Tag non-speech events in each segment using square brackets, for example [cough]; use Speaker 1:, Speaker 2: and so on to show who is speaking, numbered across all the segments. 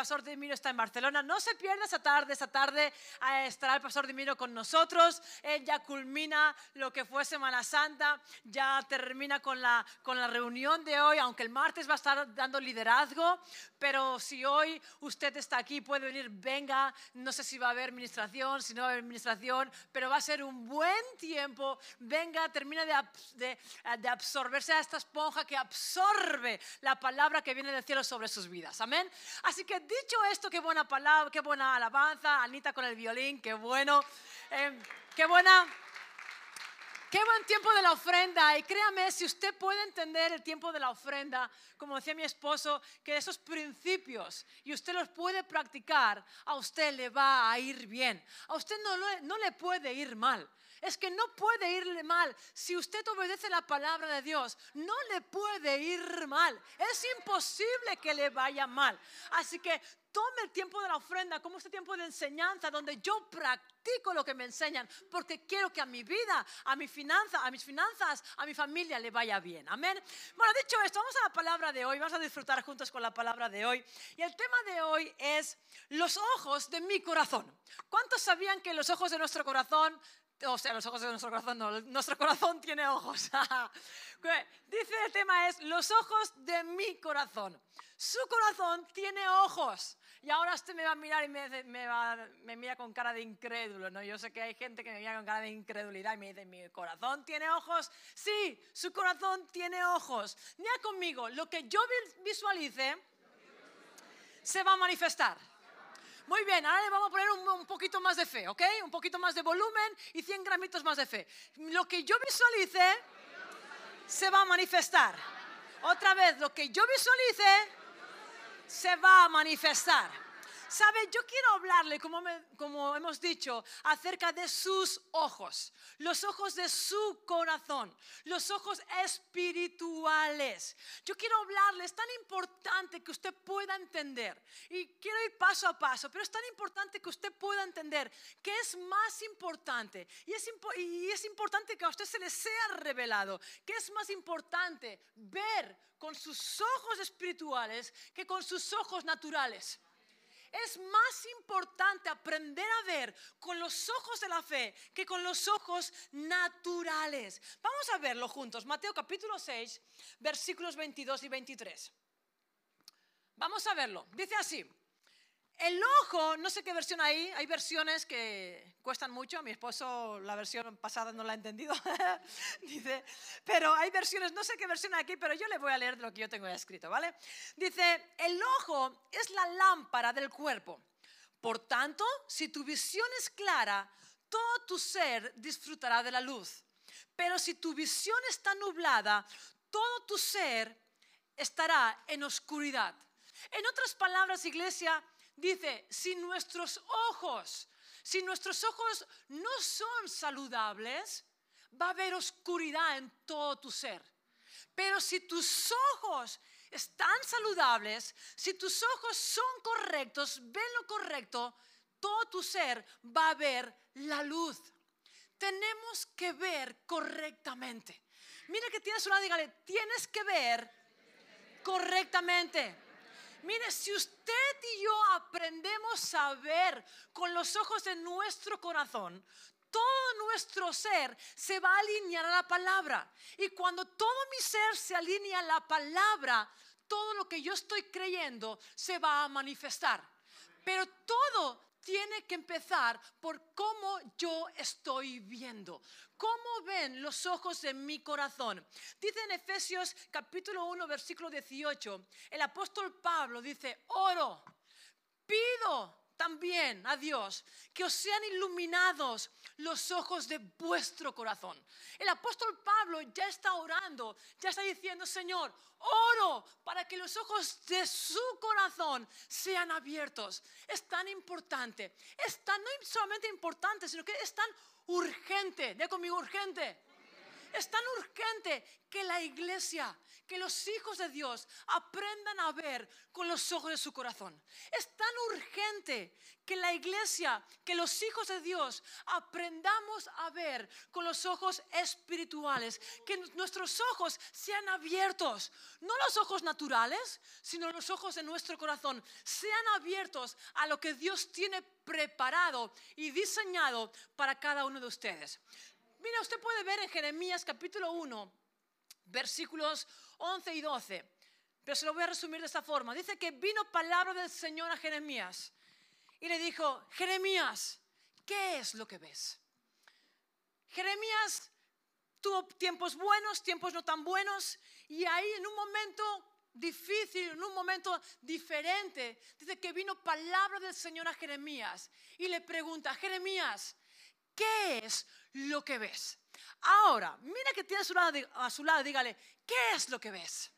Speaker 1: Pastor Dimiro está en Barcelona. No se pierda esa tarde, esa tarde eh, estará el Pastor Dimiro con nosotros. Él ya culmina lo que fue Semana Santa, ya termina con la, con la reunión de hoy, aunque el martes va a estar dando liderazgo, pero si hoy usted está aquí, puede venir, venga, no sé si va a haber administración, si no va a haber administración, pero va a ser un buen tiempo, venga, termina de, de, de absorberse a esta esponja que absorbe la palabra que viene del cielo sobre sus vidas. Amén. Así que dicho esto, qué buena palabra, qué buena alabanza. Anita con el violín, qué bueno. Eh, qué buena. Qué buen tiempo de la ofrenda. Y créame, si usted puede entender el tiempo de la ofrenda, como decía mi esposo, que esos principios y usted los puede practicar, a usted le va a ir bien. A usted no, no le puede ir mal. Es que no puede irle mal. Si usted obedece la palabra de Dios, no le puede ir mal. Es imposible que le vaya mal. Así que tome el tiempo de la ofrenda como este tiempo de enseñanza donde yo practico lo que me enseñan porque quiero que a mi vida, a mi finanza, a mis finanzas, a mi familia le vaya bien. Amén. Bueno, dicho esto, vamos a la palabra de hoy. Vamos a disfrutar juntos con la palabra de hoy. Y el tema de hoy es los ojos de mi corazón. ¿Cuántos sabían que los ojos de nuestro corazón o sea, los ojos de nuestro corazón, nuestro corazón tiene ojos. [laughs] Dice el tema es los ojos de mi corazón. Su corazón tiene ojos. Y ahora usted me va a mirar y me, me, mira con cara de incrédulo, ¿no? Yo sé que hay gente que me mira con cara de incredulidad y me dice, ¿mi corazón tiene ojos? Sí, su corazón tiene ojos. Mira conmigo, lo que yo visualice se va a manifestar. Muy bien, ahora le vamos a poner un, poquito más de fe, ¿ok? Un poquito más de volumen y 100 gramitos más de fe. Lo que yo visualice se va a manifestar. Otra vez, lo que yo visualice se va a manifestar. Sabe, yo quiero hablarle, como, como, hemos dicho, acerca de sus ojos, los ojos de su corazón, los ojos espirituales. Yo quiero hablarle, es tan importante que usted pueda entender, y quiero ir paso a paso, pero es tan importante que usted pueda entender que es más importante, y es, y es importante que a usted se le sea revelado, que es más importante ver con sus ojos espirituales que con sus ojos naturales. Es más importante aprender a ver con los ojos de la fe que con los ojos naturales. Vamos a verlo juntos. Mateo capítulo 6, versículos 22 y 23. Vamos a verlo. Dice así. El ojo, no sé qué versión hay, hay versiones que cuestan mucho, mi esposo la versión pasada no la ha entendido, [laughs] dice, pero hay versiones, no sé qué versión hay aquí, pero yo le voy a leer lo que yo tengo escrito, ¿vale? Dice, el ojo es la lámpara del cuerpo, por tanto, si tu visión es clara, todo tu ser disfrutará de la luz, pero si tu visión está nublada, todo tu ser estará en oscuridad. En otras palabras, iglesia, dice, si nuestros ojos, si nuestros ojos no son saludables, va a haber oscuridad en todo tu ser. Pero si tus ojos están saludables, si tus ojos son correctos, ven lo correcto, todo tu ser va a ver la luz. Tenemos que ver correctamente. Mira que tienes una, dígale, tienes que ver correctamente. Mire, si usted y yo aprendemos a ver con los ojos de nuestro corazón, todo nuestro ser se va a alinear a la palabra. Y cuando todo mi ser se alinea a la palabra, todo lo que yo estoy creyendo se va a manifestar. Pero todo tiene que empezar por cómo yo estoy viendo. ¿Cómo ven los ojos de mi corazón? Dice en Efesios capítulo 1, versículo 18, el apóstol Pablo dice, oro, pido también a Dios que os sean iluminados los ojos de vuestro corazón. El apóstol Pablo ya está orando, ya está diciendo, Señor, oro para que los ojos de su corazón sean abiertos. Es tan importante, es tan no solamente importante, sino que es tan urgente, de conmigo urgente. Es tan urgente que la iglesia, que los hijos de Dios aprendan a ver con los ojos de su corazón. Es tan urgente que la iglesia, que los hijos de Dios aprendamos a ver con los ojos espirituales, que nuestros ojos sean abiertos, no los ojos naturales, sino los ojos de nuestro corazón, sean abiertos a lo que Dios tiene preparado y diseñado para cada uno de ustedes. Mira, usted puede ver en Jeremías capítulo 1, versículos 11 y 12. Pero se lo voy a resumir de esta forma. Dice que vino palabra del Señor a Jeremías y le dijo, Jeremías, ¿qué es lo que ves? Jeremías tuvo tiempos buenos, tiempos no tan buenos, y ahí en un momento difícil, en un momento diferente, dice que vino palabra del Señor a Jeremías y le pregunta, Jeremías, ¿qué es lo que ves? Ahora, mira que tiene a su lado, dígale, ¿qué es lo que ves?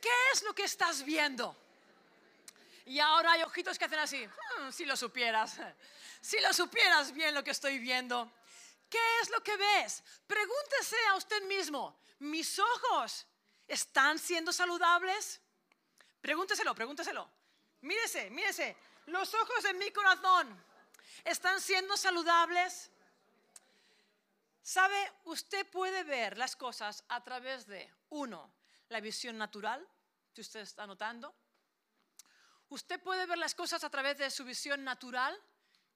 Speaker 1: ¿Qué es lo que estás viendo? Y ahora hay ojitos que hacen así, hmm, si lo supieras, [laughs] si lo supieras bien lo que estoy viendo. ¿Qué es lo que ves? Pregúntese a usted mismo, ¿mis ojos están siendo saludables? Pregúnteselo, pregúnteselo. Mírese, mírese, los ojos de mi corazón están siendo saludables. ¿Sabe? Usted puede ver las cosas a través de, uno, la visión natural, si usted está notando. Usted puede ver las cosas a través de su visión natural,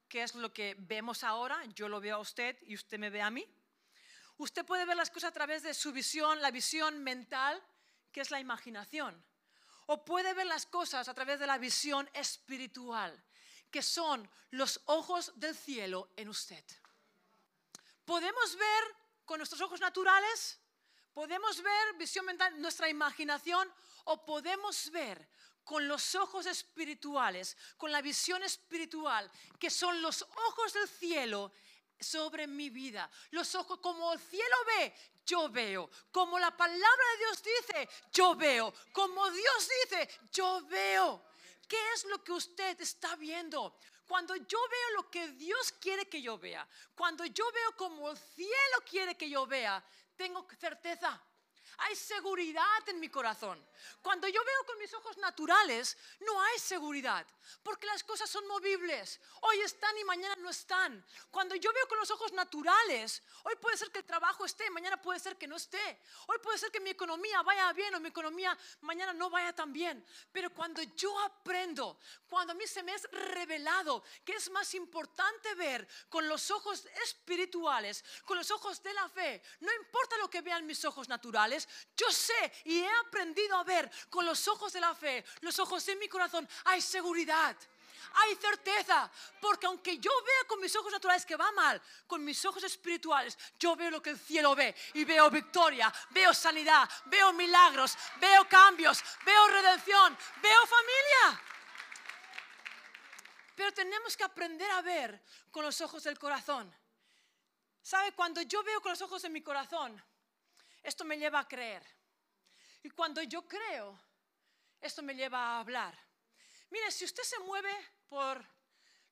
Speaker 1: que es lo que vemos ahora, yo lo veo a usted y usted me ve a mí. Usted puede ver las cosas a través de su visión, la visión mental, que es la imaginación. O puede ver las cosas a través de la visión espiritual, que son los ojos del cielo en usted. Podemos ver con nuestros ojos naturales, podemos ver visión mental, nuestra imaginación, o podemos ver con los ojos espirituales, con la visión espiritual, que son los ojos del cielo sobre mi vida. Los ojos, como el cielo ve, yo veo. Como la palabra de Dios dice, yo veo. Como Dios dice, yo veo. ¿Qué es lo que usted está viendo? Cuando yo veo lo que Dios quiere que yo vea, cuando yo veo como el cielo quiere que yo vea, tengo certeza. Hay seguridad en mi corazón. Cuando yo veo con mis ojos naturales, no hay seguridad, porque las cosas son movibles. Hoy están y mañana no están. Cuando yo veo con los ojos naturales, hoy puede ser que el trabajo esté, mañana puede ser que no esté. Hoy puede ser que mi economía vaya bien o mi economía mañana no vaya tan bien. Pero cuando yo aprendo, cuando a mí se me es revelado que es más importante ver con los ojos espirituales, con los ojos de la fe, no importa lo que vean mis ojos naturales, yo sé y he aprendido a ver con los ojos de la fe, los ojos de mi corazón, hay seguridad. Hay certeza, porque aunque yo vea con mis ojos naturales que va mal, con mis ojos espirituales, yo veo lo que el cielo ve y veo victoria, veo sanidad, veo milagros, veo cambios, veo redención, veo familia. Pero tenemos que aprender a ver con los ojos del corazón. ¿Sabe? Cuando yo veo con los ojos de mi corazón, esto me lleva a creer. Y cuando yo creo, esto me lleva a hablar. Mire, si usted se mueve por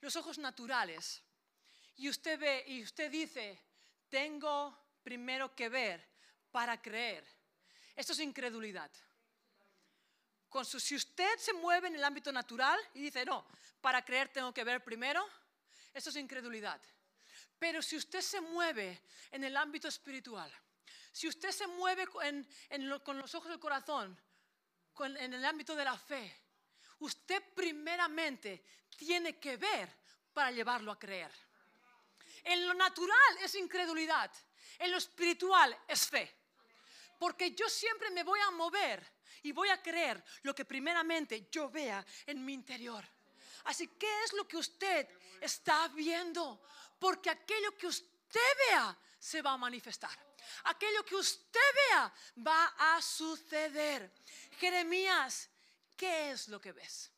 Speaker 1: los ojos naturales y usted ve y usted dice, tengo primero que ver para creer, esto es incredulidad. Con si usted se mueve en el ámbito natural y dice, no, para creer tengo que ver primero, esto es incredulidad. Pero si usted se mueve en el ámbito espiritual, si usted se mueve con los ojos del corazón, en el ámbito de la fe, usted primeramente tiene que ver para llevarlo a creer. En lo natural es incredulidad, en lo espiritual es fe. Porque yo siempre me voy a mover y voy a creer lo que primeramente yo vea en mi interior. Así, ¿qué es lo que usted está viendo? Porque aquello que usted vea se va a manifestar aquello que usted vea va a suceder. Jeremías, ¿qué es lo que ves?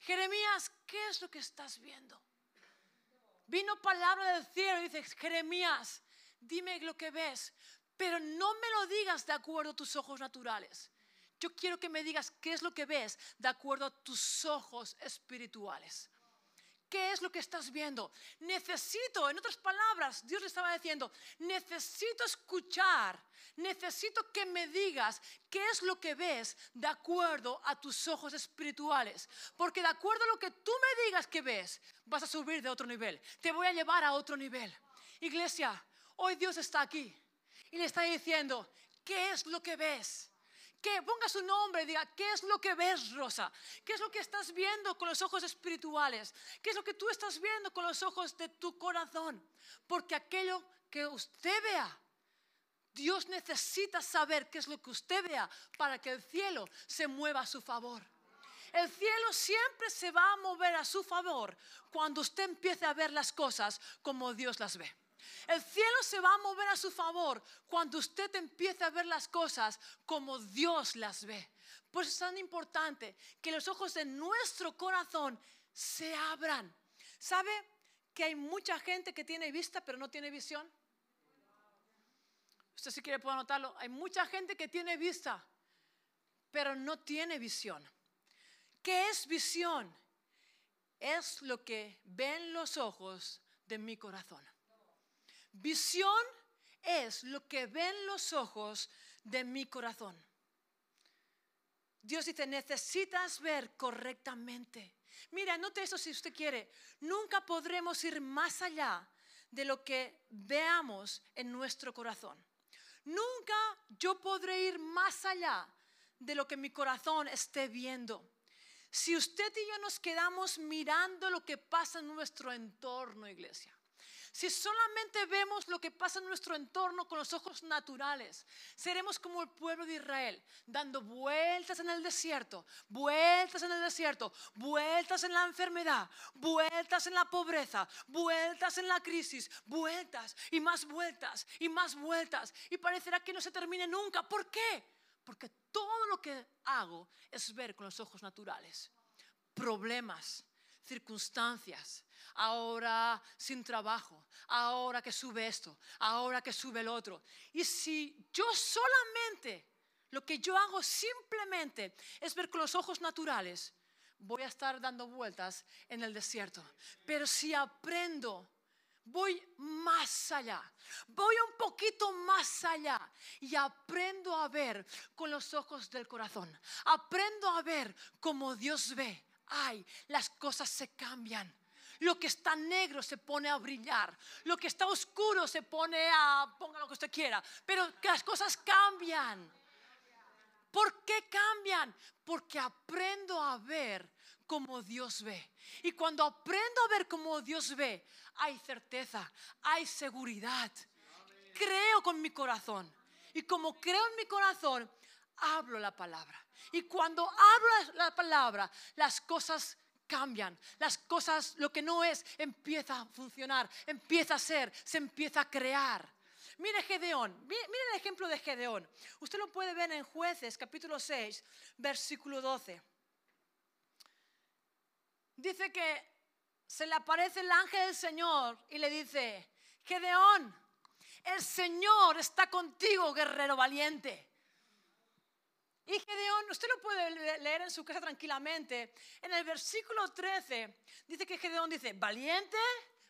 Speaker 1: Jeremías, ¿qué es lo que estás viendo? Vino palabra del cielo y dice, Jeremías, dime lo que ves, pero no me lo digas de acuerdo a tus ojos naturales. Yo quiero que me digas qué es lo que ves de acuerdo a tus ojos espirituales. ¿Qué es lo que estás viendo? Necesito, en otras palabras, Dios le estaba diciendo, necesito escuchar, necesito que me digas qué es lo que ves de acuerdo a tus ojos espirituales. Porque de acuerdo a lo que tú me digas que ves, vas a subir de otro nivel. Te voy a llevar a otro nivel. Iglesia, hoy Dios está aquí y le está diciendo, ¿qué es lo que ves? Que ponga su nombre diga, ¿qué es lo que ves, Rosa? ¿Qué es lo que estás viendo con los ojos espirituales? ¿Qué es lo que tú estás viendo con los ojos de tu corazón? Porque aquello que usted vea, Dios necesita saber qué es lo que usted vea para que el cielo se mueva a su favor. El cielo siempre se va a mover a su favor cuando usted empiece a ver las cosas como Dios las ve. El cielo se va a mover a su favor cuando usted empiece a ver las cosas como Dios las ve. Por eso es tan importante que los ojos de nuestro corazón se abran. ¿Sabe que hay mucha gente que tiene vista pero no tiene visión? Usted si quiere puede anotarlo. Hay mucha gente que tiene vista pero no tiene visión. ¿Qué es visión? Es lo que ven los ojos de mi corazón. Visión es lo que ven los ojos de mi corazón. Dios dice, necesitas ver correctamente. Mira, note eso si usted quiere. Nunca podremos ir más allá de lo que veamos en nuestro corazón. Nunca yo podré ir más allá de lo que mi corazón esté viendo. Si usted y yo nos quedamos mirando lo que pasa en nuestro entorno, iglesia, si solamente vemos lo que pasa en nuestro entorno con los ojos naturales, seremos como el pueblo de Israel, dando vueltas en el desierto, vueltas en el desierto, vueltas en la enfermedad, vueltas en la pobreza, vueltas en la crisis, vueltas y más vueltas y más vueltas. Y parecerá que no se termine nunca. ¿Por qué? Porque todo lo que hago es ver con los ojos naturales problemas, circunstancias, ahora sin trabajo, ahora que sube esto, ahora que sube el otro. Y si yo solamente, lo que yo hago simplemente es ver con los ojos naturales, voy a estar dando vueltas en el desierto. Pero si aprendo, voy más allá, voy un poquito más allá y aprendo a ver con los ojos del corazón, aprendo a ver como Dios ve. Ay, las cosas se cambian. Lo que está negro se pone a brillar. Lo que está oscuro se pone a, ponga lo que usted quiera. Pero las cosas cambian. ¿Por qué cambian? Porque aprendo a ver como Dios ve. Y cuando aprendo a ver como Dios ve, hay certeza, hay seguridad. Creo con mi corazón. Y como creo en mi corazón, hablo la palabra. Y cuando hablo la palabra, las cosas cambian. Las cosas, lo que no es, empieza a funcionar, empieza a ser, se empieza a crear. Mire Gedeón, mire, el ejemplo de Gedeón. Usted lo puede ver en Jueces capítulo 6, versículo 12. Dice que se le aparece el ángel del Señor y le dice, Gedeón, el Señor está contigo, guerrero valiente. Y Gedeón, usted lo puede leer en su casa tranquilamente. En el versículo 13 dice que Gedeón dice, valiente,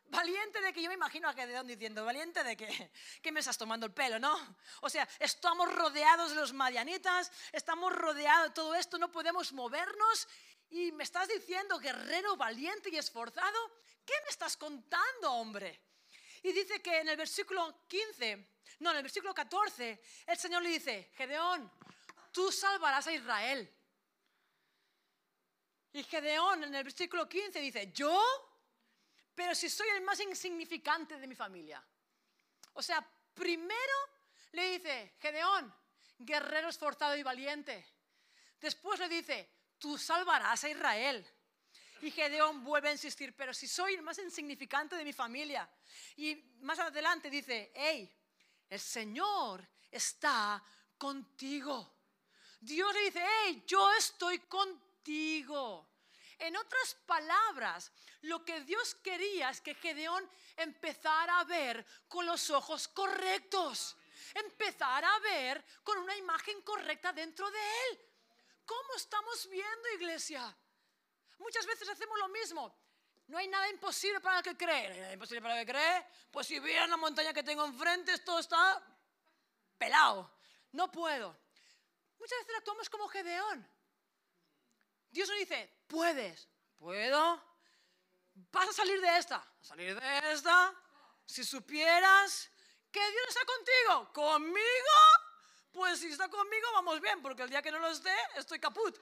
Speaker 1: valiente de que yo me imagino a Gedeón diciendo, valiente de que, que me estás tomando el pelo, ¿no? O sea, estamos rodeados de los madianitas, estamos rodeados de todo esto, no podemos movernos y me estás diciendo, guerrero valiente y esforzado, ¿qué me estás contando, hombre? Y dice que en el versículo 15, no, en el versículo 14, el Señor le dice, Gedeón, tú salvarás a Israel. Y Gedeón en el versículo 15 dice, ¿yo? Pero si soy el más insignificante de mi familia. O sea, primero le dice, Gedeón, guerrero esforzado y valiente. Después le dice, tú salvarás a Israel. Y Gedeón vuelve a insistir, pero si soy el más insignificante de mi familia. Y más adelante dice, hey, el Señor está contigo. Dios le dice, hey, yo estoy contigo. En otras palabras, lo que Dios quería es que Gedeón empezara a ver con los ojos correctos, empezara a ver con una imagen correcta dentro de él. ¿Cómo estamos viendo, iglesia? Muchas veces hacemos lo mismo. No hay nada imposible para el que cree. No hay nada imposible para el que cree. Pues si vieran la montaña que tengo enfrente, esto está pelado. No puedo. Muchas veces actuamos como Gedeón. Dios nos dice, puedes. ¿Puedo? Vas a salir de esta. A salir de esta. Si supieras que Dios está contigo. ¿Conmigo? Pues si está conmigo, vamos bien, porque el día que no lo esté, estoy caput.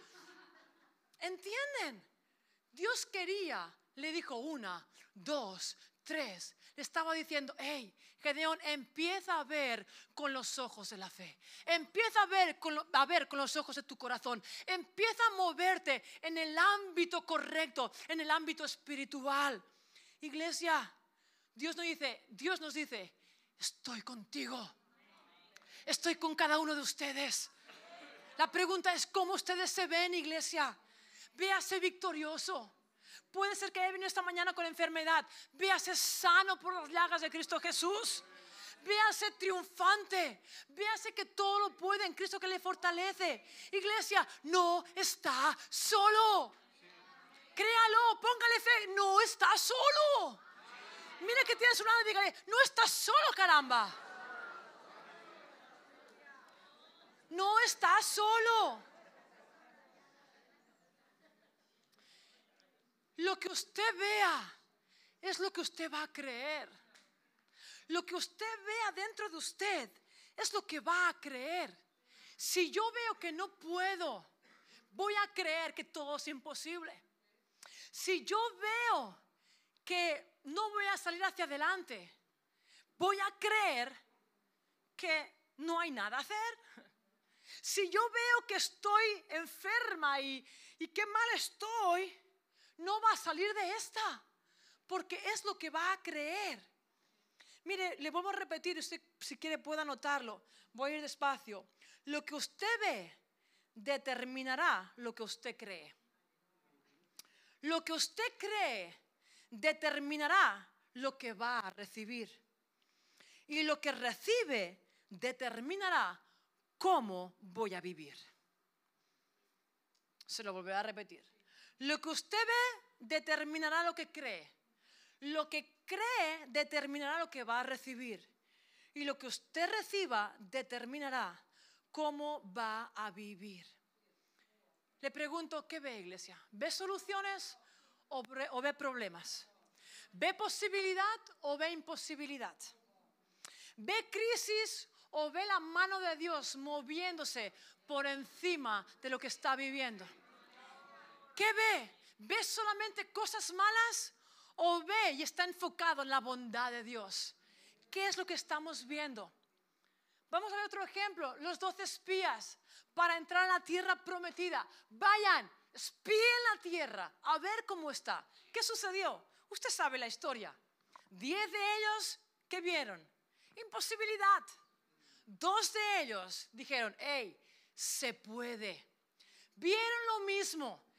Speaker 1: ¿Entienden? Dios quería, le dijo una, dos, tres. Le estaba diciendo, hey, Gedeón, empieza a ver con los ojos de la fe. Empieza a ver, con a ver con los ojos de tu corazón. Empieza a moverte en el ámbito correcto, en el ámbito espiritual. Iglesia, Dios nos dice, Dios nos dice, estoy contigo. Estoy con cada uno de ustedes. La pregunta es cómo ustedes se ven, iglesia. Véase victorioso. Puede ser que haya venido esta mañana con enfermedad. Véase sano por las llagas de Cristo Jesús. Véase triunfante. Véase que todo lo puede en Cristo que le fortalece. Iglesia, no está solo. Créalo, póngale fe. No está solo. Mira que tienes un lado y dígale, no estás solo, caramba. No estás solo. Lo que usted vea es lo que usted va a creer. Lo que usted vea dentro de usted es lo que va a creer. Si yo veo que no puedo, voy a creer que todo es imposible. Si yo veo que no voy a salir hacia adelante, voy a creer que no hay nada a hacer. Si yo veo que estoy enferma y, y qué mal estoy, no va a salir de esta, porque es lo que va a creer. Mire, le vamos a repetir, usted si quiere puede anotarlo, voy a ir despacio. Lo que usted ve determinará lo que usted cree. Lo que usted cree determinará lo que va a recibir. Y lo que recibe determinará cómo voy a vivir. Se lo volveré a repetir. Lo que usted ve determinará lo que cree. Lo que cree determinará lo que va a recibir. Y lo que usted reciba determinará cómo va a vivir. Le pregunto, ¿qué ve iglesia? ¿Ve soluciones o ve problemas? ¿Ve posibilidad o ve imposibilidad? ¿Ve crisis o ve la mano de Dios moviéndose por encima de lo que está viviendo? ¿Qué ve? ¿Ve solamente cosas malas o ve y está enfocado en la bondad de Dios? ¿Qué es lo que estamos viendo? Vamos a ver otro ejemplo. Los doce espías para entrar a la tierra prometida. Vayan, espíen la tierra a ver cómo está. ¿Qué sucedió? Usted sabe la historia. Diez de ellos, ¿qué vieron? Imposibilidad. Dos de ellos dijeron, hey, se puede. Vieron lo mismo.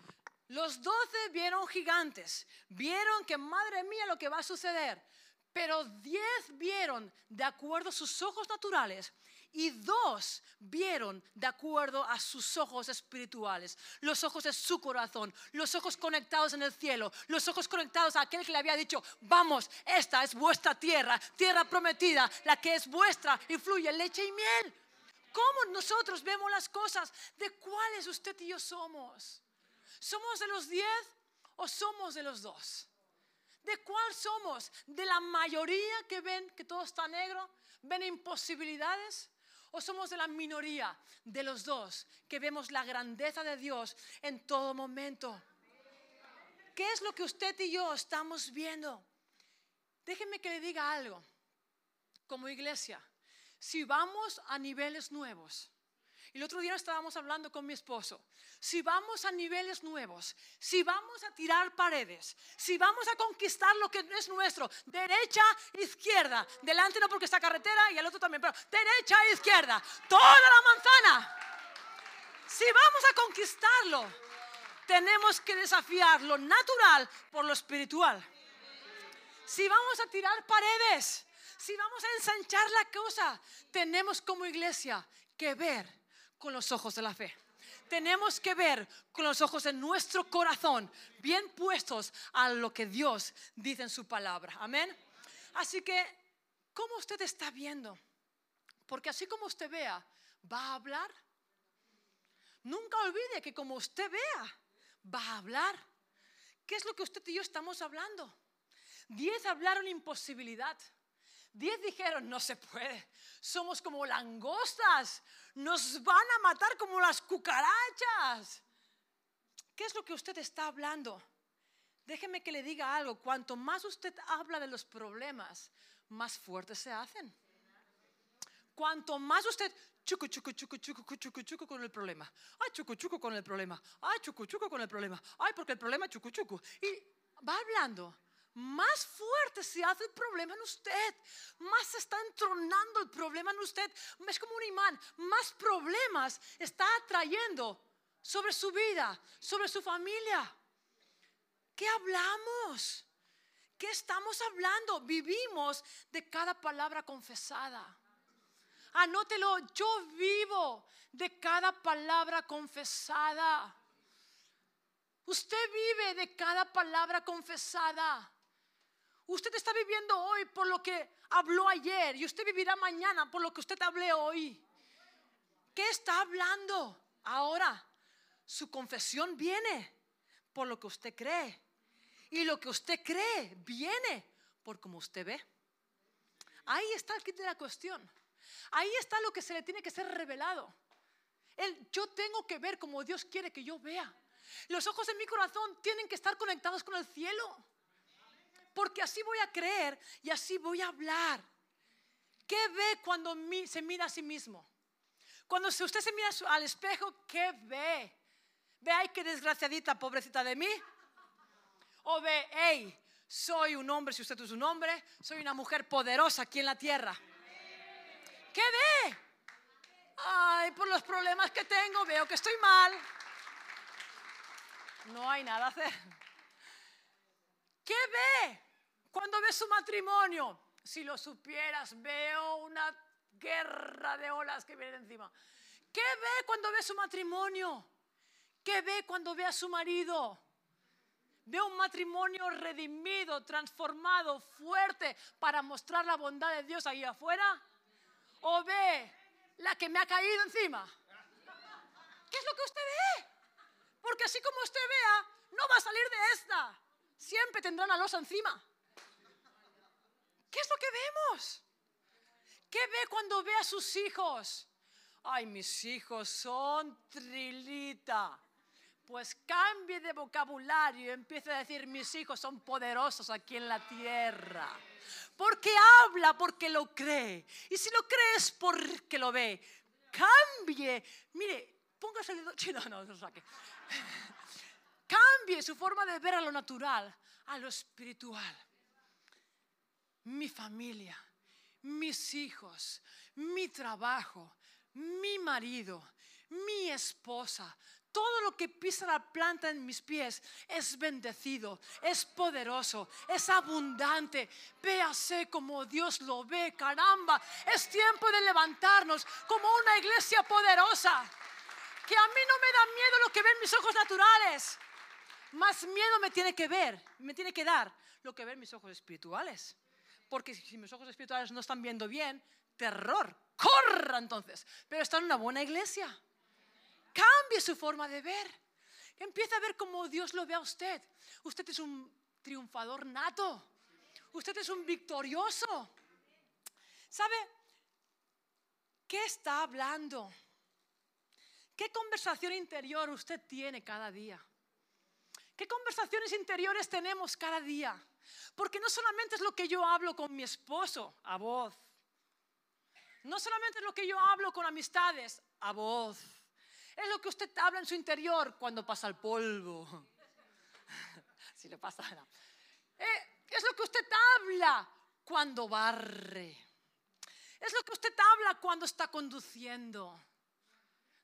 Speaker 1: Los doce vieron gigantes, vieron que madre mía lo que va a suceder, pero diez vieron de acuerdo a sus ojos naturales y dos vieron de acuerdo a sus ojos espirituales, los ojos de su corazón, los ojos conectados en el cielo, los ojos conectados a aquel que le había dicho, vamos, esta es vuestra tierra, tierra prometida, la que es vuestra y fluye leche y miel. ¿Cómo nosotros vemos las cosas? ¿De cuáles usted y yo somos? ¿Somos de los diez o somos de los dos? ¿De cuál somos? ¿De la mayoría que ven que todo está negro? ¿Ven imposibilidades? ¿O somos de la minoría de los dos que vemos la grandeza de Dios en todo momento? ¿Qué es lo que usted y yo estamos viendo? Déjenme que le diga algo. Como iglesia, si vamos a niveles nuevos, el otro día estábamos hablando con mi esposo. Si vamos a niveles nuevos, si vamos a tirar paredes, si vamos a conquistar lo que es nuestro, derecha, izquierda, delante no porque está carretera y el otro también, pero derecha izquierda, toda la manzana. Si vamos a conquistarlo, tenemos que desafiar lo natural por lo espiritual. Si vamos a tirar paredes, si vamos a ensanchar la cosa, tenemos como iglesia que ver con los ojos de la fe. Tenemos que ver con los ojos de nuestro corazón, bien puestos a lo que Dios dice en su palabra. Amén. Así que, ¿cómo usted está viendo? Porque así como usted vea, va a hablar. Nunca olvide que como usted vea, va a hablar. ¿Qué es lo que usted y yo estamos hablando? Diez hablaron imposibilidad. Diez dijeron, no se puede. Somos como langostas. Nos van a matar como las cucarachas. ¿Qué es lo que usted está hablando? Déjeme que le diga algo. Cuanto más usted habla de los problemas, más fuertes se hacen. Cuanto más usted chucu, chucu, chucu, chucu, chucu, chucu con el problema. Ay, chucu, chucu con el problema. Ay, chucu, chucu con el problema. Ay, porque el problema chucu, chucu. Y va hablando más fuerte se hace el problema en usted, más se está entronando el problema en usted. Es como un imán, más problemas está atrayendo sobre su vida, sobre su familia. ¿Qué hablamos? ¿Qué estamos hablando? Vivimos de cada palabra confesada. Anótelo, yo vivo de cada palabra confesada. Usted vive de cada palabra confesada. Usted está viviendo hoy por lo que habló ayer y usted vivirá mañana por lo que usted habló hoy. ¿Qué está hablando ahora? Su confesión viene por lo que usted cree. Y lo que usted cree viene por como usted ve. Ahí está el kit de la cuestión. Ahí está lo que se le tiene que ser revelado. El yo tengo que ver como Dios quiere que yo vea. Los ojos de mi corazón tienen que estar conectados con el cielo porque así voy a creer y así voy a hablar. ¿Qué ve cuando se mira a sí mismo? Cuando usted se mira al espejo, ¿qué ve? ¿Ve, ay, qué desgraciadita, pobrecita de mí? ¿O ve, hey, soy un hombre, si usted es un hombre, soy una mujer poderosa aquí en la tierra? ¿Qué ve? Ay, por los problemas que tengo, veo que estoy mal. No hay nada a hacer. ¿Qué ve cuando ve su matrimonio? Si lo supieras, veo una guerra de olas que viene encima. ¿Qué ve cuando ve su matrimonio? ¿Qué ve cuando ve a su marido? Ve un matrimonio redimido, transformado, fuerte para mostrar la bondad de Dios ahí afuera. ¿O ve la que me ha caído encima? ¿Qué es lo que usted ve? Porque así como usted vea, no va a salir de esta siempre tendrán la losa encima. ¿Qué es lo que vemos? ¿Qué ve cuando ve a sus hijos? Ay, mis hijos son trilita. Pues cambie de vocabulario y empiece a decir, mis hijos son poderosos aquí en la tierra. Porque habla, porque lo cree. Y si lo crees, porque lo ve. Cambie. Mire, póngase el dedo. No, no, no saque. Cambie su forma de ver a lo natural, a lo espiritual. Mi familia, mis hijos, mi trabajo, mi marido, mi esposa, todo lo que pisa la planta en mis pies es bendecido, es poderoso, es abundante. Véase como Dios lo ve, caramba. Es tiempo de levantarnos como una iglesia poderosa. Que a mí no me da miedo lo que ven mis ojos naturales. Más miedo me tiene que ver, me tiene que dar lo que ven mis ojos espirituales. Porque si mis ojos espirituales no están viendo bien, terror, corra entonces. Pero está en una buena iglesia. Cambie su forma de ver. Empieza a ver como Dios lo ve a usted. Usted es un triunfador nato. Usted es un victorioso. ¿Sabe qué está hablando? ¿Qué conversación interior usted tiene cada día? ¿Qué conversaciones interiores tenemos cada día? Porque no solamente es lo que yo hablo con mi esposo a voz. No solamente es lo que yo hablo con amistades a voz. Es lo que usted habla en su interior cuando pasa el polvo. [laughs] si le pasa. Eh, es lo que usted habla cuando barre. Es lo que usted habla cuando está conduciendo.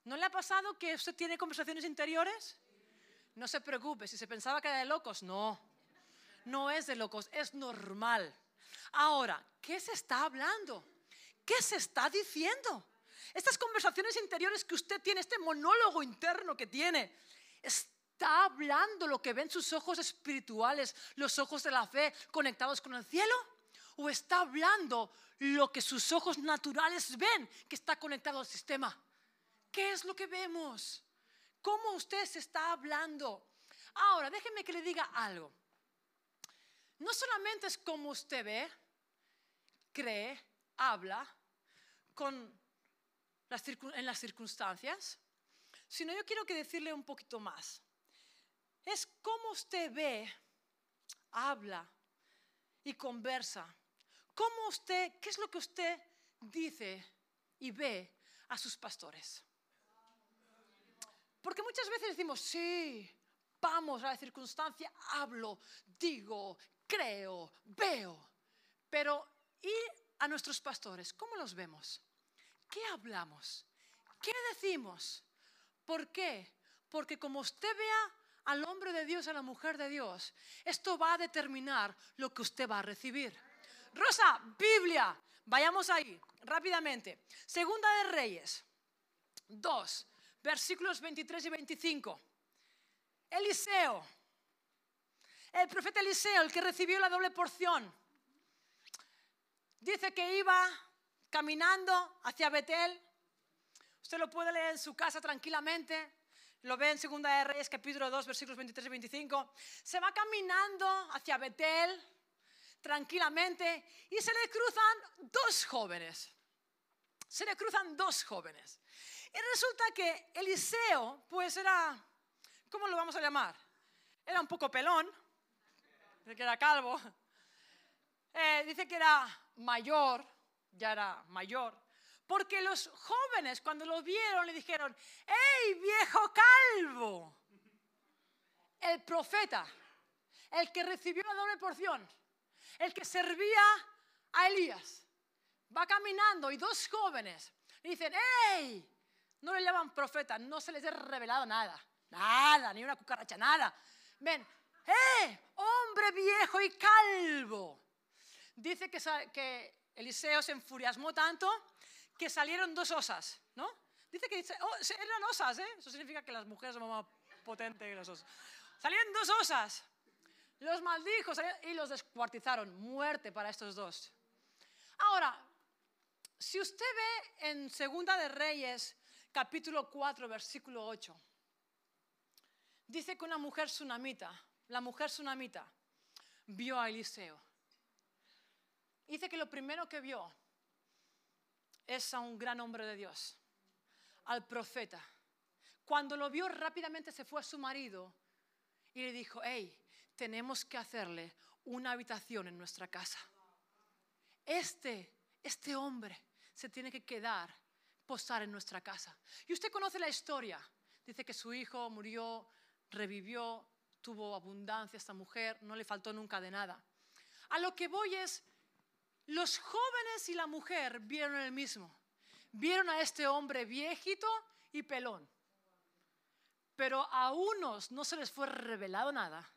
Speaker 1: ¿No le ha pasado que usted tiene conversaciones interiores? No se preocupe, si se pensaba que era de locos, no. No es de locos, es normal. Ahora, ¿qué se está hablando? ¿Qué se está diciendo? estas conversaciones interiores que usted tiene, este monólogo interno que tiene, está hablando lo que ven sus ojos espirituales, los ojos de la fe conectados con el cielo, o está hablando lo que sus ojos naturales ven que está conectado al sistema. ¿Qué es lo que vemos? ¿Cómo usted se está hablando? Ahora, déjeme que le diga algo. No solamente es como usted ve, cree, habla con en las circunstancias, sino yo quiero que decirle un poquito más. Es como usted ve, habla y conversa. ¿Cómo usted, qué es lo que usted dice y ve a sus pastores? Porque muchas veces decimos, sí, vamos a la circunstancia, hablo, digo, creo, veo. Pero, ¿y a nuestros pastores? ¿Cómo los vemos? ¿Qué hablamos? ¿Qué decimos? ¿Por qué? Porque como usted vea al hombre de Dios, a la mujer de Dios, esto va a determinar lo que usted va a recibir. Rosa, Biblia, vayamos ahí rápidamente. Segunda de Reyes 2, versículos 23 y 25. Eliseo, el profeta Eliseo, el que recibió la doble porción, dice que iba caminando hacia Betel. Usted lo puede leer en su casa tranquilamente. Lo ve en Segunda de Reyes, capítulo 2, versículos 23 y 25. Se va caminando hacia Betel tranquilamente y se le cruzan dos jóvenes. Se le cruzan dos jóvenes. Y resulta que Eliseo, pues era, ¿cómo lo vamos a llamar? Era un poco pelón, que era calvo, eh, dice que era mayor, ya era mayor, porque los jóvenes cuando lo vieron le dijeron, ¡Ey, viejo calvo! El profeta, el que recibió la doble porción, el que servía a Elías, va caminando y dos jóvenes le dicen, ¡Ey! No le llaman profeta, no se les ha revelado nada. Nada, ni una cucaracha, nada. Ven, ¡eh! Hombre viejo y calvo. Dice que, Eliseo se enfuriasmó tanto que salieron dos osas, ¿no? Dice que oh, eran osas, ¿eh? Eso significa que las mujeres son más potentes que las osas. Salieron dos osas, los maldijo y los descuartizaron. Muerte para estos dos. Ahora, si usted ve en Segunda de Reyes capítulo 4, versículo 8. Dice que una mujer tsunamita, la mujer tsunamita, vio a Eliseo. Dice que lo primero que vio es a un gran hombre de Dios, al profeta. Cuando lo vio rápidamente se fue a su marido y le dijo, hey, tenemos que hacerle una habitación en nuestra casa. Este, este hombre se tiene que quedar posar en nuestra casa. Y usted conoce la historia. Dice que su hijo murió, revivió, tuvo abundancia esta mujer, no le faltó nunca de nada. A lo que voy es, los jóvenes y la mujer vieron el mismo. Vieron a este hombre viejito y pelón. Pero a unos no se les fue revelado nada.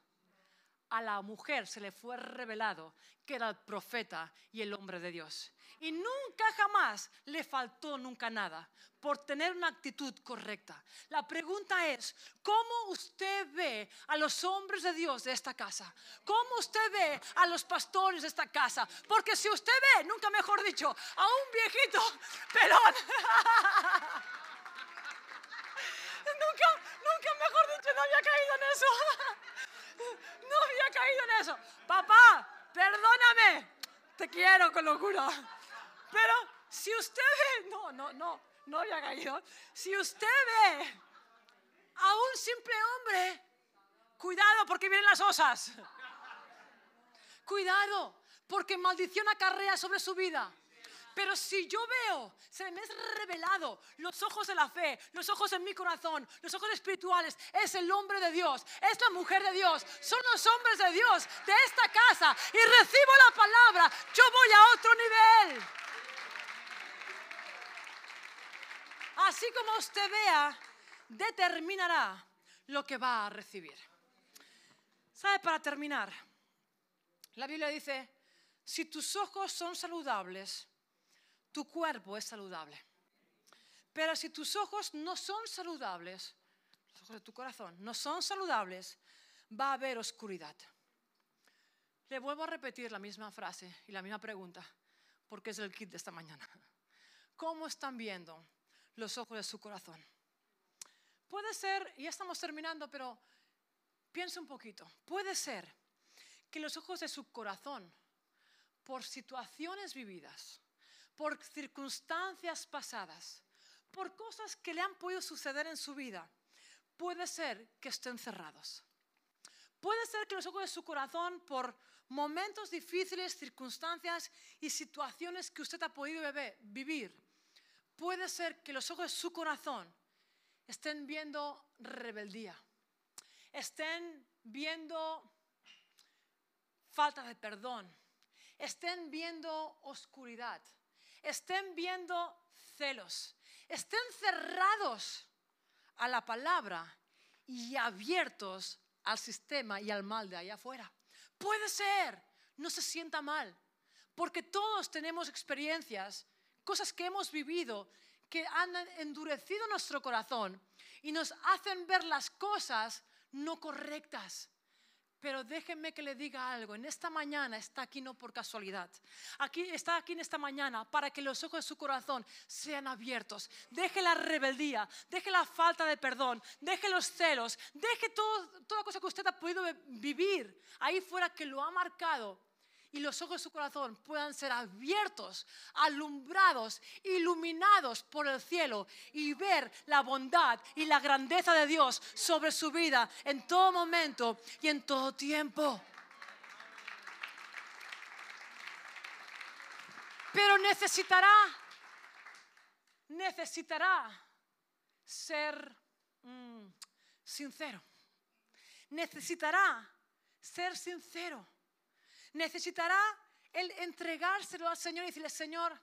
Speaker 1: A la mujer se le fue revelado que era el profeta y el hombre de Dios. Y nunca jamás le faltó nunca nada por tener una actitud correcta. La pregunta es, ¿cómo usted ve a los hombres de Dios de esta casa? ¿Cómo usted ve a los pastores de esta casa? Porque si usted ve, nunca mejor dicho, a un viejito pelón. [laughs] nunca, nunca mejor dicho, no había caído en eso. [laughs] no había caído en eso. Papá, perdóname. Te quiero con locura. Pero si usted ve, no, no, no, no había caído. Si usted ve a un simple hombre, cuidado porque vienen las osas. Cuidado porque maldición acarrea sobre su vida. Pero si yo veo, se me es revelado los ojos de la fe, los ojos en mi corazón, los ojos espirituales, es el hombre de Dios, es la mujer de Dios, son los hombres de Dios de esta casa y recibo la palabra, yo voy a otro nivel. Así como usted vea, determinará lo que va a recibir. ¿Sabe? Para terminar, la Biblia dice, si tus ojos son saludables, tu cuerpo es saludable. Pero si tus ojos no son saludables, los ojos de tu corazón no son saludables, va a haber oscuridad. Le vuelvo a repetir la misma frase y la misma pregunta, porque es el kit de esta mañana. ¿Cómo están viendo los ojos de su corazón? Puede ser, ya estamos terminando, pero piensa un poquito, puede ser que los ojos de su corazón, por situaciones vividas, por circunstancias pasadas, por cosas que le han podido suceder en su vida, puede ser que estén cerrados. Puede ser que los ojos de su corazón, por momentos difíciles, circunstancias y situaciones que usted ha podido vivir, puede ser que los ojos de su corazón estén viendo rebeldía, estén viendo falta de perdón, estén viendo oscuridad, estén viendo celos, estén cerrados a la palabra y abiertos al sistema y al mal de allá afuera. Puede ser, no se sienta mal, porque todos tenemos experiencias, cosas que hemos vivido que han endurecido nuestro corazón y nos hacen ver las cosas no correctas. Pero déjenme que le diga algo. En esta mañana está aquí no por casualidad. Aquí está aquí en esta mañana para que los ojos de su corazón sean abiertos. Deje la rebeldía, deje la falta de perdón, deje los celos, deje toda cosa que usted ha podido vivir ahí fuera que lo ha marcado y los ojos de su corazón puedan ser abiertos, alumbrados, iluminados por el cielo y ver la bondad y la grandeza de Dios sobre su vida en todo momento y en todo tiempo. Pero necesitará, necesitará ser mm, sincero. Necesitará ser sincero necesitará el entregárselo al Señor y decirle, Señor,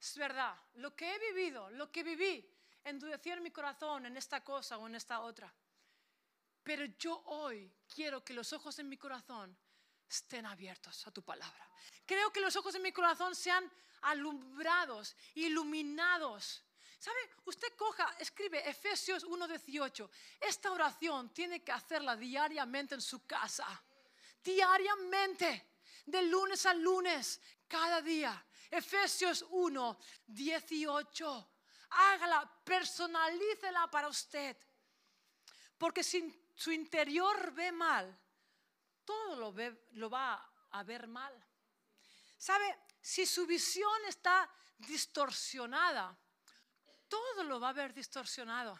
Speaker 1: es verdad, lo que he vivido, lo que viví, endureció en mi corazón en esta cosa o en esta otra. Pero yo hoy quiero que los ojos de mi corazón estén abiertos a tu palabra. Creo que los ojos de mi corazón sean alumbrados, iluminados. ¿Sabe? Usted coja, escribe Efesios 1:18. Esta oración tiene que hacerla diariamente en su casa. Diariamente de lunes a lunes, cada día. Efesios 1, 18. Hágala, personalícela para usted. Porque si su interior ve mal, todo lo, ve, lo va a ver mal. ¿Sabe? Si su visión está distorsionada, todo lo va a ver distorsionado.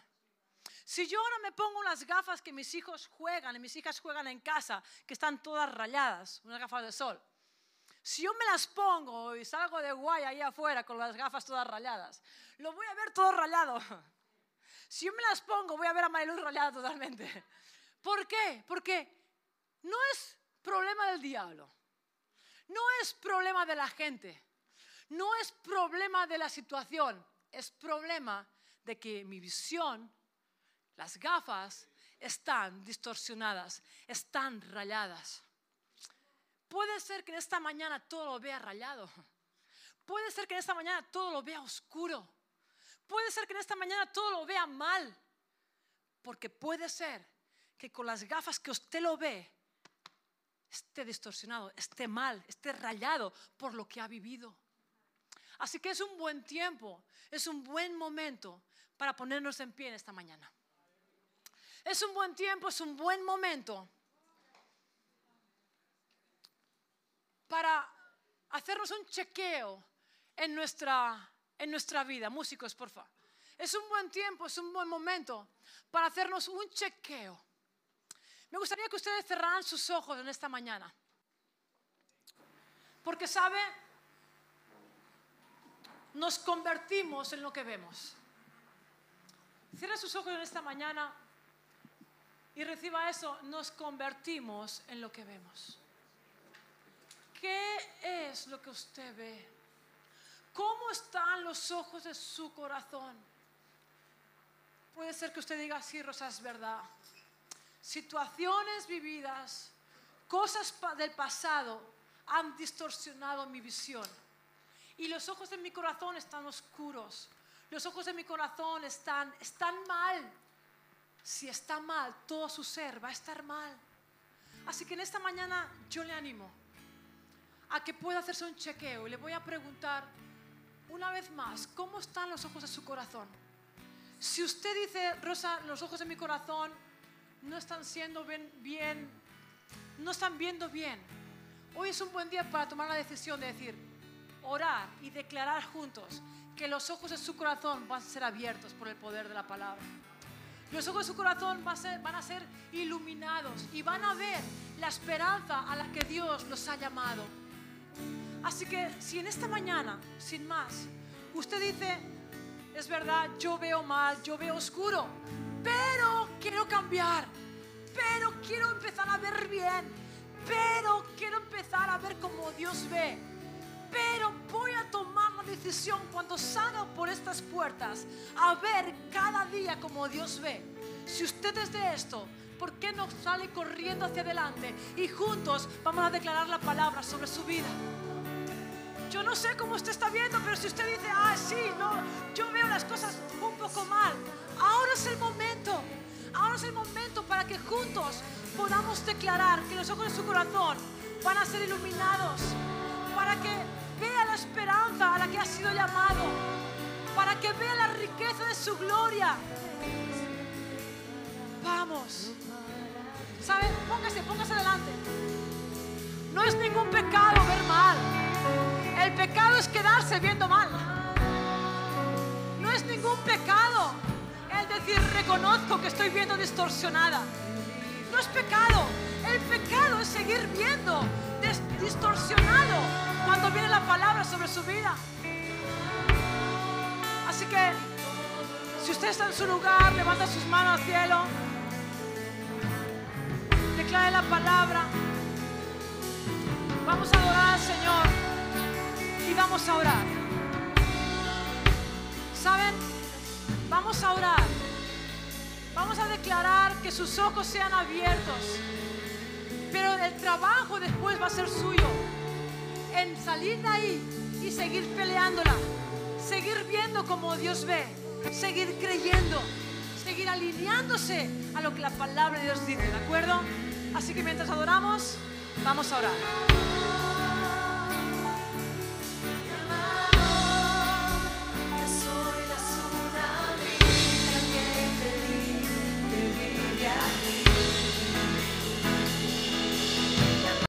Speaker 1: Si yo ahora me pongo unas gafas que mis hijos juegan y mis hijas juegan en casa, que están todas rayadas, unas gafas de sol. Si yo me las pongo y salgo de guay ahí afuera con las gafas todas rayadas, lo voy a ver todo rayado. Si yo me las pongo, voy a ver a Mariluz rayada totalmente. ¿Por qué? Porque no es problema del diablo. No es problema de la gente. No es problema de la situación. Es problema de que mi visión las gafas están distorsionadas, están rayadas. Puede ser que en esta mañana todo lo vea rayado. Puede ser que en esta mañana todo lo vea oscuro. Puede ser que en esta mañana todo lo vea mal. Porque puede ser que con las gafas que usted lo ve esté distorsionado, esté mal, esté rayado por lo que ha vivido. Así que es un buen tiempo, es un buen momento para ponernos en pie en esta mañana. Es un buen tiempo, es un buen momento para hacernos un chequeo en nuestra, en nuestra vida. Músicos, por favor. Es un buen tiempo, es un buen momento para hacernos un chequeo. Me gustaría que ustedes cerraran sus ojos en esta mañana. Porque, ¿sabe? Nos convertimos en lo que vemos. Cierra sus ojos en esta mañana y reciba eso, nos convertimos en lo que vemos. ¿Qué es lo que usted ve? ¿Cómo están los ojos de su corazón? Puede ser que usted diga, sí, Rosa, es verdad. Situaciones vividas, cosas del pasado han distorsionado mi visión. Y los ojos de mi corazón están oscuros. los ojos de mi corazón están, están mal. Si está mal, todo su ser va a estar mal. Así que en esta mañana yo le animo a que pueda hacerse un chequeo y le voy a preguntar una vez más, ¿cómo están los ojos de su corazón? Si usted dice, Rosa, los ojos de mi corazón no están siendo bien, bien no están viendo bien, hoy es un buen día para tomar la decisión de decir, orar y declarar juntos que los ojos de su corazón van a ser abiertos por el poder de la palabra. Los ojos de su corazón van a, ser, van a ser iluminados y van a ver la esperanza a la que Dios los ha llamado. Así que si en esta mañana, sin más, usted dice, es verdad, yo veo mal, yo veo oscuro, pero quiero cambiar, pero quiero empezar a ver bien, pero quiero empezar a ver como Dios ve, pero voy a tomar decisión cuando salga por estas puertas a ver cada día como Dios ve. Si usted es esto, ¿por qué no sale corriendo hacia adelante y juntos vamos a declarar la palabra sobre su vida? Yo no sé cómo usted está viendo, pero si usted dice, ah, sí, no, yo veo las cosas un poco mal, ahora es el momento, ahora es el momento para que juntos podamos declarar que los ojos de su corazón van a ser iluminados, para que vea la esperanza a la que ha sido llamado, para que vea la riqueza de su gloria. Vamos. ¿Sabe? Póngase, póngase adelante. No es ningún pecado ver mal. El pecado es quedarse viendo mal. No es ningún pecado el decir reconozco que estoy viendo distorsionada. No es pecado. El pecado es seguir viendo distorsionado cuando viene la palabra sobre su vida. Así que si usted está en su lugar, levanta sus manos al cielo. Declare la palabra. Vamos a adorar al Señor y vamos a orar. ¿Saben? Vamos a orar. Vamos a declarar que sus ojos sean abiertos. Pero el trabajo después va a ser suyo. En salir de ahí y seguir peleándola. Seguir viendo como Dios ve. Seguir creyendo. Seguir alineándose a lo que la palabra de Dios dice. ¿De acuerdo? Así que mientras adoramos, vamos a orar.